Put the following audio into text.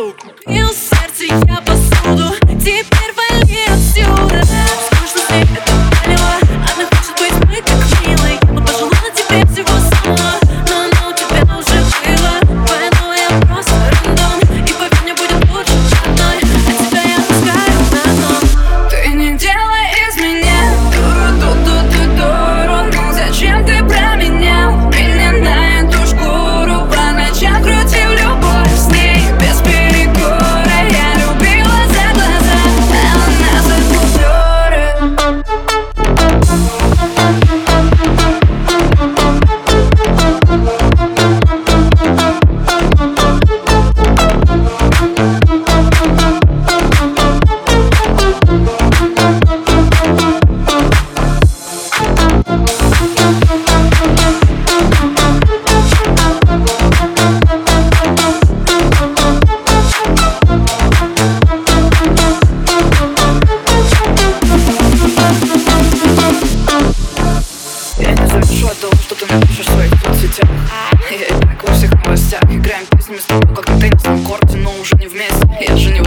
so местам, как ты на корте, но уже не вместе. Я же не